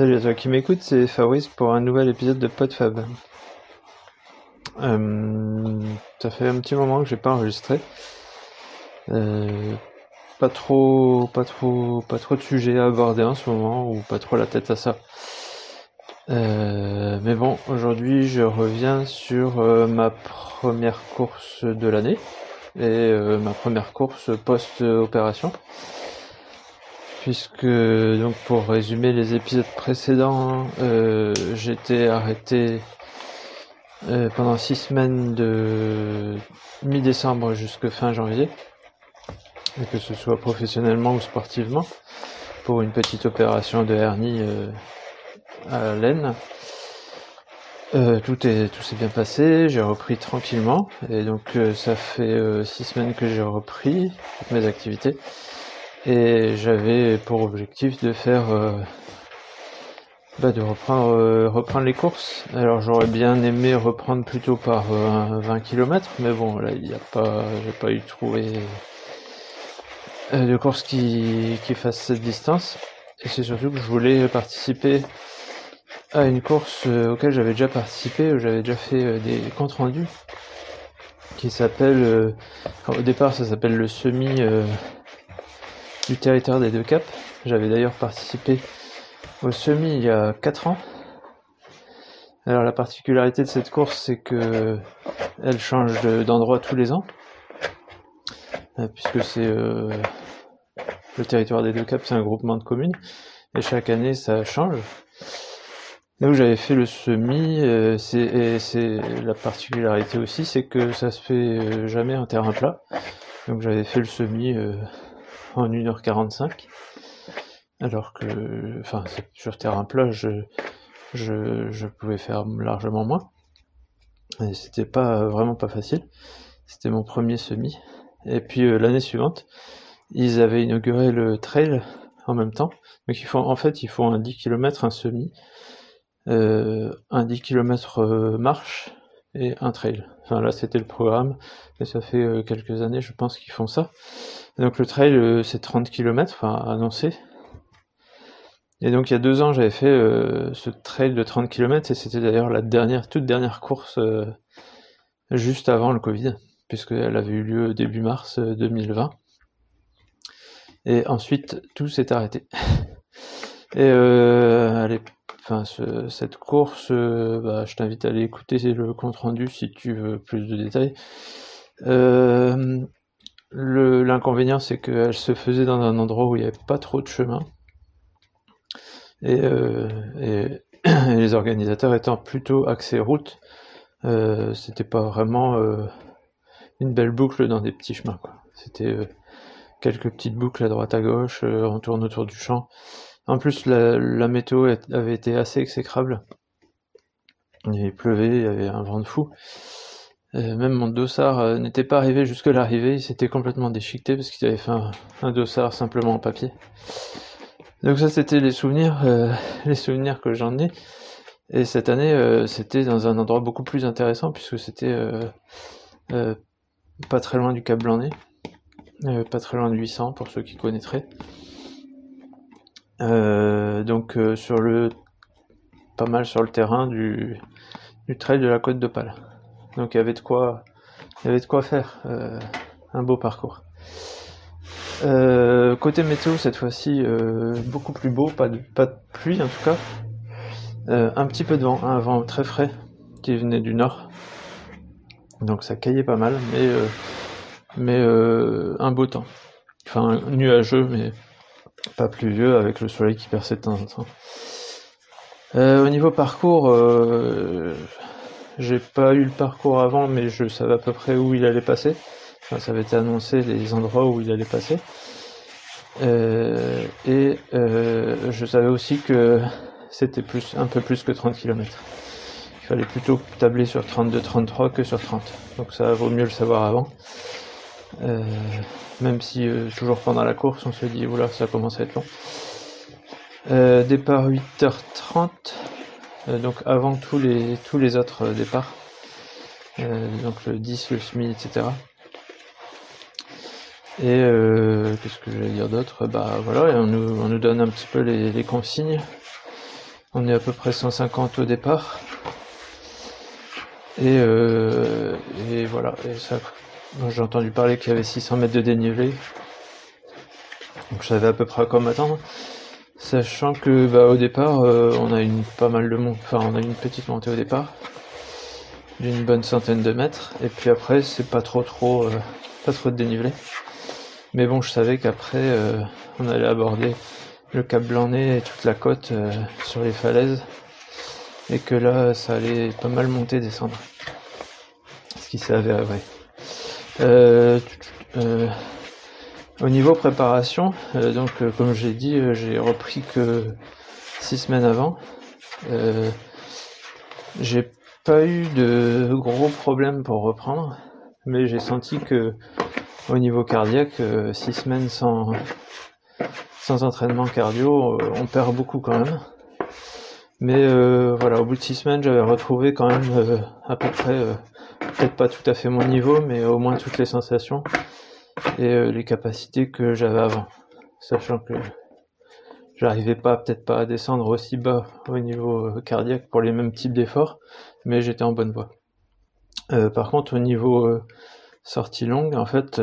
Salut à toi qui m'écoute, c'est Fabrice pour un nouvel épisode de PodFab. Euh, ça fait un petit moment que j'ai pas enregistré. Euh, pas trop, pas trop, pas trop de sujets à aborder en ce moment ou pas trop la tête à ça. Euh, mais bon, aujourd'hui je reviens sur ma première course de l'année et ma première course post-opération. Puisque, donc pour résumer les épisodes précédents, j'étais arrêté pendant six semaines de mi-décembre jusqu'à fin janvier, que ce soit professionnellement ou sportivement, pour une petite opération de hernie à laine. Euh, tout est tout s'est bien passé, j'ai repris tranquillement. Et donc euh, ça fait euh, six semaines que j'ai repris toutes mes activités et j'avais pour objectif de faire bah, de reprendre reprendre les courses. Alors j'aurais bien aimé reprendre plutôt par 20 km mais bon là il n'y a pas j'ai pas eu trouvé de course qui qui fasse cette distance et c'est surtout que je voulais participer à une course euh, auquel j'avais déjà participé, j'avais déjà fait euh, des comptes rendus, qui s'appelle, euh, au départ ça s'appelle le semi du territoire des deux caps. J'avais d'ailleurs participé au semi il y a 4 ans. Alors la particularité de cette course c'est que elle change d'endroit tous les ans, puisque c'est le territoire des deux caps, c'est un groupement de communes, et chaque année ça change. Là où j'avais fait le semi, euh, c'est la particularité aussi, c'est que ça se fait euh, jamais en terrain plat. Donc j'avais fait le semi euh, en 1h45. Alors que, enfin, sur terrain plat, je, je, je pouvais faire largement moins. Et c'était pas vraiment pas facile. C'était mon premier semi. Et puis l'année suivante, ils avaient inauguré le trail en même temps. Donc ils font, en fait, ils font un 10 km, un semi euh, un 10 km euh, marche et un trail. Enfin là c'était le programme, et ça fait euh, quelques années je pense qu'ils font ça. donc le trail c'est 30 km, enfin annoncé. Et donc il y a deux ans j'avais fait ce trail de 30 km et c'était d'ailleurs la dernière, toute dernière course juste avant le Covid, puisqu'elle avait eu lieu début mars 2020. Et ensuite tout s'est arrêté. Et euh, cette course, euh, bah, je t'invite à aller écouter le compte rendu si tu veux plus de détails. Euh, l'inconvénient, c'est qu'elle se faisait dans un endroit où il n'y avait pas trop de chemin. Et, euh, et, les organisateurs étant plutôt axés route, c'était pas vraiment une belle boucle dans des petits chemins. C'était quelques petites boucles à droite à gauche, on tourne autour du champ. En plus, la, météo avait été assez exécrable. Il pleuvait, il y avait un vent de fou. même mon dossard euh, n'était pas arrivé jusque l'arrivée, il s'était complètement déchiqueté parce qu'il avait fait un, dossard simplement en papier. Donc ça c'était les souvenirs, euh, les souvenirs que j'en ai. Et cette année euh, c'était dans un endroit beaucoup plus intéressant puisque c'était pas très loin du Cap Blanc-Nez, pas très loin de 800 pour ceux qui connaîtraient. Euh, donc euh, sur le pas mal sur le terrain du, trail de la côte de Pâle. Donc il y avait de quoi il y avait de quoi faire euh, un beau parcours. côté météo cette fois-ci beaucoup plus beau, pas de, pluie en tout cas. un petit peu de vent, un vent très frais qui venait du nord. Donc ça caillait pas mal, mais un beau temps. Enfin nuageux mais pas pluvieux avec le soleil qui perçait de temps en temps. Euh, au niveau parcours, euh, j'ai pas eu le parcours avant, mais je savais à peu près où il allait passer. ça avait été annoncé les endroits où il allait passer. Euh, et je savais aussi que c'était plus un peu plus que 30 km. Il fallait plutôt tabler sur 32-33 que sur 30. Donc ça vaut mieux le savoir avant. Même si euh, toujours pendant la course, on se dit, oula, ça commence à être long. Euh, départ 8h30, euh, donc avant tous les, tous les autres départs. donc le 10, le SMI, etc. Et euh, qu'est-ce que j'allais dire d'autre? Bah voilà, on nous, on nous donne un petit peu les, consignes. On est à peu près 150 au départ. Et, euh, et voilà, et ça, j'ai entendu parler qu'il y avait 600 mètres de dénivelé. Donc je savais à peu près à quoi m'attendre. Sachant que bah, au départ, euh, on a une pas mal de montée, enfin on a une petite montée au départ d'une bonne centaine de mètres, et puis après c'est pas trop trop euh, pas trop de dénivelé. Mais bon, je savais qu'après euh, on allait aborder le Cap Blanc-Nez et toute la côte sur les falaises, et que là ça allait pas mal monter descendre. Ce qui s'est avéré vrai. Au niveau préparation, euh, donc euh, comme j'ai dit, euh, j'ai repris que six semaines avant. j'ai pas eu de gros problèmes pour reprendre, mais j'ai senti que au niveau cardiaque, six semaines sans sans entraînement cardio, on perd beaucoup quand même. Mais voilà, au bout de six semaines, j'avais retrouvé quand même à peu près, peut-être pas tout à fait mon niveau, mais au moins toutes les sensations et euh, les capacités que j'avais avant. Sachant que j'arrivais pas, peut-être pas à descendre aussi bas au niveau euh, cardiaque pour les mêmes types d'efforts, mais j'étais en bonne voie. Euh, par contre, au niveau sortie longue, en fait,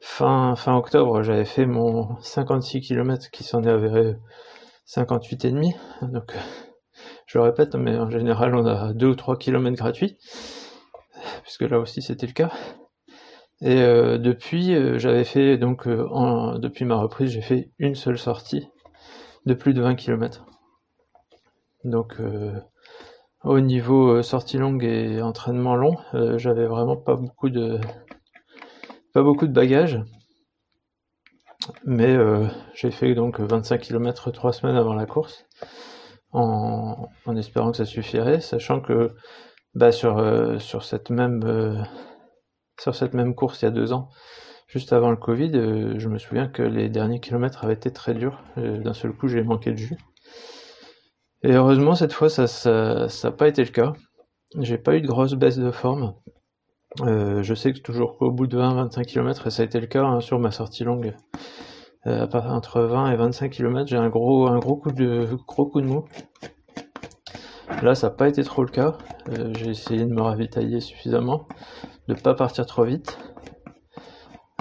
fin, fin octobre, j'avais fait mon 56 km qui s'en est avéré 58 et demi. Donc, je le répète, mais en général, on a 2 ou 3 km gratuits, puisque là aussi c'était le cas. Et euh, depuis, euh, j'avais fait donc euh, depuis ma reprise, j'ai fait une seule sortie de plus de 20 km. Donc au niveau sortie longue et entraînement long, j'avais vraiment pas beaucoup de pas beaucoup de bagages. Mais j'ai fait donc 25 km trois semaines avant la course, en, espérant que ça suffirait, sachant que bah, cette même sur cette même course il y a deux ans, juste avant le Covid, euh, je me souviens que les derniers kilomètres avaient été très durs. Euh, d'un seul coup, j'ai manqué de jus. Et heureusement, cette fois, ça n'a pas été le cas. J'ai pas eu de grosse baisse de forme. Euh, je sais que toujours qu'au bout de 20-25 km, et ça a été le cas hein, sur ma sortie longue, entre 20 et 25 km, j'ai un gros, un gros coup de, gros coup de mou. Là, ça n'a pas été trop le cas. j'ai essayé de me ravitailler suffisamment de pas partir trop vite.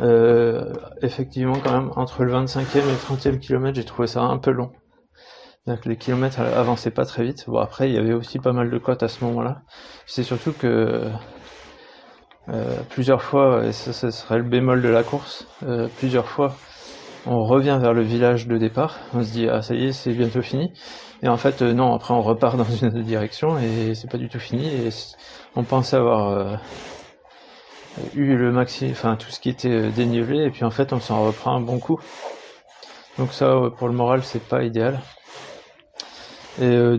Euh, effectivement, quand même, entre le 25e et le 30e kilomètre, j'ai trouvé ça un peu long. Donc les kilomètres avançaient pas très vite. Bon après, il y avait aussi pas mal de côtes à ce moment-là. C'est surtout que euh, plusieurs fois, et ça, ce serait le bémol de la course, euh, plusieurs fois, on revient vers le village de départ. On se dit ah ça y est, c'est bientôt fini. Et en fait non, après on repart dans une autre direction et c'est pas du tout fini. Et on pensait avoir eu le maxi, enfin tout ce qui était euh, dénivelé, et puis en fait on s'en reprend un bon coup. Donc ça, pour le moral, c'est pas idéal. Et euh,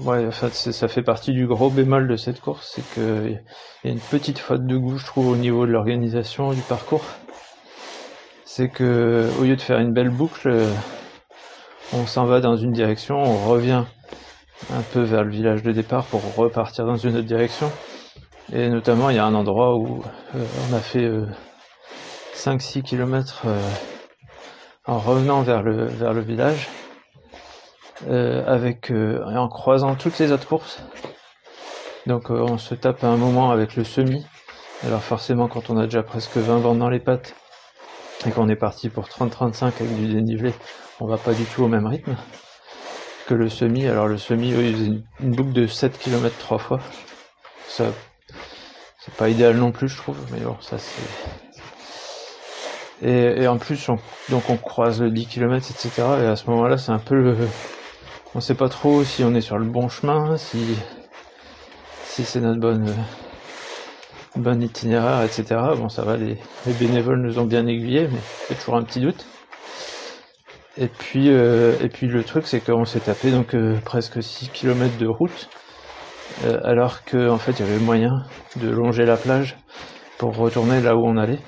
ouais, en fait, ça fait partie du gros bémol de cette course, c'est qu'il y a une petite faute de goût, je trouve, au niveau de l'organisation du parcours. C'est que au lieu de faire une belle boucle, euh, on s'en va dans une direction, on revient un peu vers le village de départ pour repartir dans une autre direction. Et notamment, il y a un endroit où euh, on a fait 5-6 euh, km en revenant vers le, vers le village, avec, en croisant toutes les autres courses. Donc on se tape un moment avec le semi. Alors forcément, quand on a déjà presque 20 bandes dans les pattes et qu'on est parti pour 30-35 avec du dénivelé, on va pas du tout au même rythme que le semi. Alors le semi, faisait une, boucle de 7 km trois fois. Ça c'est pas idéal non plus, je trouve, mais bon, ça c'est. Et, en plus, on, donc on croise le 10 km, etc. Et à ce moment-là, c'est un peu le. On sait pas trop si on est sur le bon chemin, si si c'est notre bonne bonne itinéraire, etc. Bon, ça va, les, bénévoles nous ont bien aiguillés, mais c'est toujours un petit doute. Et puis, euh, et puis le truc, c'est qu'on s'est tapé donc euh, presque 6 km de route euh, alors qu'en en fait il y avait moyen de longer la plage pour retourner là où on allait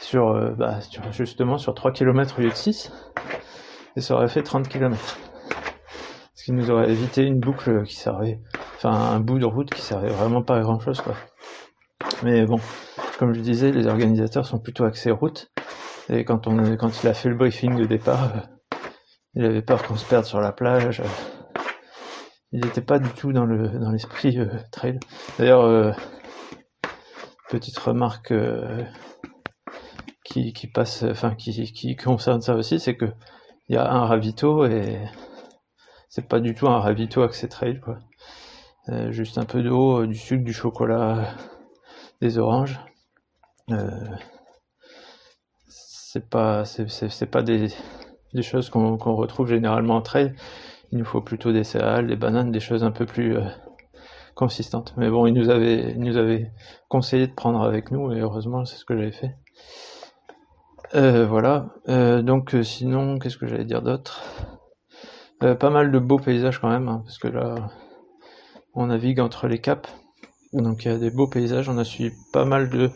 sur, bah, justement sur 3 km au lieu de 6 et ça aurait fait 30 km ce qui nous aurait évité une boucle qui servait enfin un bout de route qui servait vraiment pas à grand chose quoi mais bon comme je disais, les organisateurs sont plutôt axés route. Et quand on quand il a fait le briefing de départ, il avait peur qu'on se perde sur la plage. Il n'était pas du tout dans le dans l'esprit trail. D'ailleurs, petite remarque qui, qui passe, enfin qui, qui concerne ça aussi, c'est que il y a un ravito et c'est pas du tout un ravito accès trail quoi. Euh, juste un peu d'eau, euh, du sucre, du chocolat, des oranges. Euh, c'est pas, c'est pas des, choses qu'on retrouve généralement en trail. Il nous faut plutôt des céréales, des bananes, des choses un peu plus consistantes. Mais bon, il nous avait, nous conseillé de prendre avec nous et heureusement c'est ce que j'avais fait. Euh, voilà. Euh, donc euh, sinon, qu'est-ce que j'allais dire d'autre? Pas mal de beaux paysages quand même, hein, parce que là, on navigue entre les caps. Donc il y a des beaux paysages. On a suivi pas mal de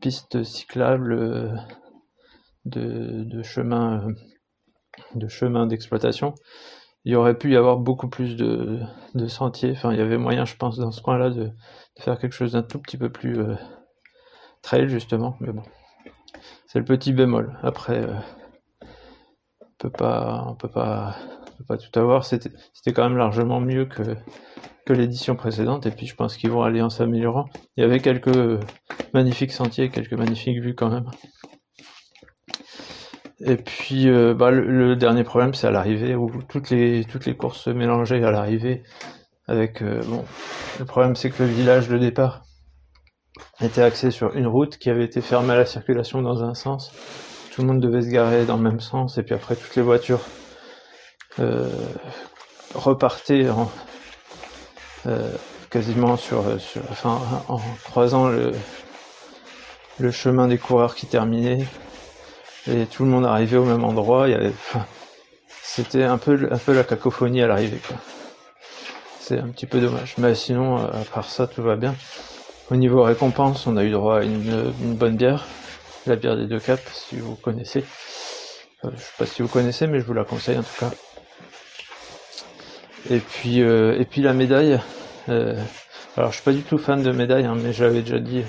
pistes cyclables, de, de chemins, de chemins d'exploitation. Il aurait pu y avoir beaucoup plus de, sentiers. Enfin, il y avait moyen, je pense, dans ce coin-là, de, de, faire quelque chose d'un tout petit peu plus trail justement. Mais bon. C'est le petit bémol. Après, euh, on peut pas, on peut pas, pas tout avoir. C'était, c'était quand même largement mieux que que l'édition précédente. Et puis, je pense qu'ils vont aller en s'améliorant. Il y avait quelques magnifiques sentiers, quelques magnifiques vues quand même. Et puis, euh, bah, le, dernier problème, c'est à l'arrivée où toutes les toutes les courses se mélangeaient à l'arrivée. Avec euh, bon, le problème, c'est que le village de départ était axé sur une route qui avait été fermée à la circulation dans un sens. Tout le monde devait se garer dans le même sens et puis après toutes les voitures euh, repartaient en, euh, quasiment sur, enfin, en croisant le, le chemin des coureurs qui terminait et tout le monde arrivait au même endroit. Il y avait, c'était un peu, un peu la cacophonie à l'arrivée. C'est un petit peu dommage. Mais sinon, à part ça, tout va bien. Au niveau récompense, on a eu droit à une, bonne bière, la bière des deux caps, si vous connaissez. je sais pas si vous connaissez, mais je vous la conseille en tout cas. Et puis, euh, et puis la médaille. Euh, alors, je suis pas du tout fan de médaille, hein, mais j'avais déjà dit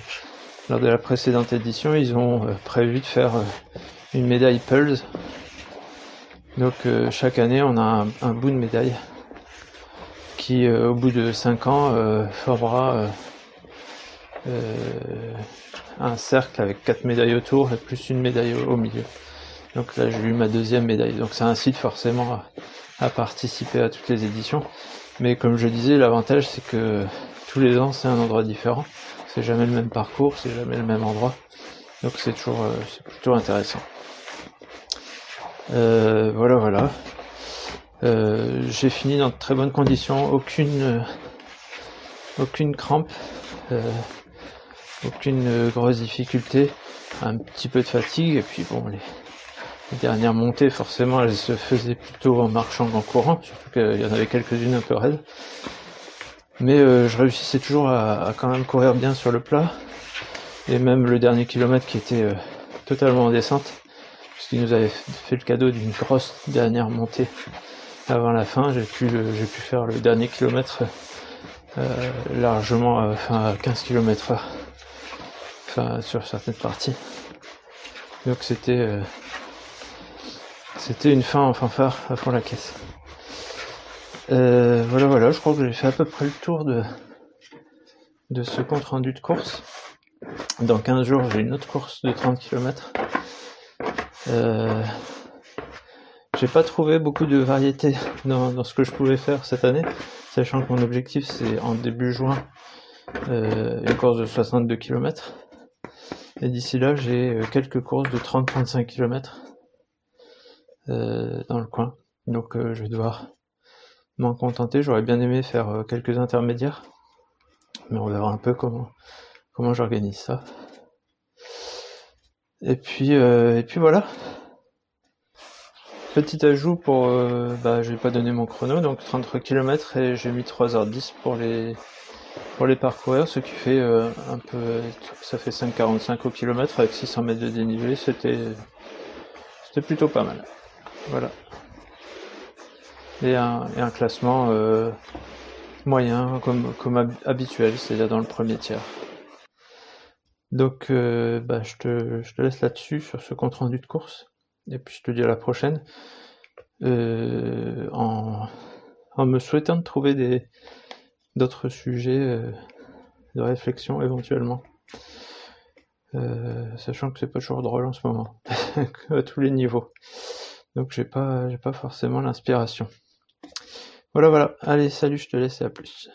lors de la précédente édition, ils ont euh, prévu de faire une médaille Pulse. Donc, chaque année, on a un, bout de médaille qui, au bout de 5 ans, formera euh, un cercle avec quatre médailles autour et plus une médaille au, milieu. Donc là j'ai eu ma deuxième médaille. Donc ça incite forcément à, participer à toutes les éditions. Mais comme je disais, l'avantage c'est que tous les ans c'est un endroit différent. C'est jamais le même parcours, c'est jamais le même endroit. Donc c'est toujours euh, c'est plutôt intéressant. Euh, voilà voilà. j'ai fini dans de très bonnes conditions, aucune aucune crampe aucune euh, grosse difficulté, un petit peu de fatigue, et puis bon, les, dernières montées, forcément, elles se faisaient plutôt en marchant qu'en courant, surtout qu'il y en avait quelques-unes un peu raides. Mais euh, je réussissais toujours à, quand même courir bien sur le plat, et même le dernier kilomètre qui était euh, totalement en descente, puisqu'il nous avait fait le cadeau d'une grosse dernière montée avant la fin, j'ai pu, pu faire le dernier kilomètre largement enfin, à 15 km heure sur certaines parties. Donc c'était euh, c'était une fin en fanfare à fond la caisse. Euh, voilà voilà, je crois que j'ai fait à peu près le tour de ce compte rendu de course. Dans 15 jours, j'ai une autre course de 30 km. Euh, j'ai pas trouvé beaucoup de variété dans, ce que je pouvais faire cette année, sachant que mon objectif c'est en début juin une course de 62 km. Et d'ici là, j'ai euh, quelques courses de 30-35 km euh, dans le coin. Donc euh, je vais devoir m'en contenter. J'aurais bien aimé faire quelques intermédiaires. Mais on verra un peu comment, comment j'organise ça. Et puis, et puis voilà. Petit ajout pour, bah, j'ai pas donné mon chrono, donc 33 km et j'ai mis 3h10 pour les, pour les parcourir, ce qui fait euh, un peu, ça fait 5,45 au kilomètre avec 600 mètres de dénivelé, c'était, c'était plutôt pas mal. Voilà. Et un, et un classement euh, moyen comme, comme habituel, c'est-à-dire dans le premier tiers. Donc, euh, bah, je, te, je te laisse là-dessus, sur ce compte rendu de course. Et puis, je te dis à la prochaine. Euh, en, en, me souhaitant de trouver des d'autres sujets euh, de réflexion éventuellement. Euh, sachant que c'est pas toujours drôle en ce moment, à tous les niveaux. Donc j'ai pas pas forcément l'inspiration. Voilà voilà, allez salut, je te laisse et à plus.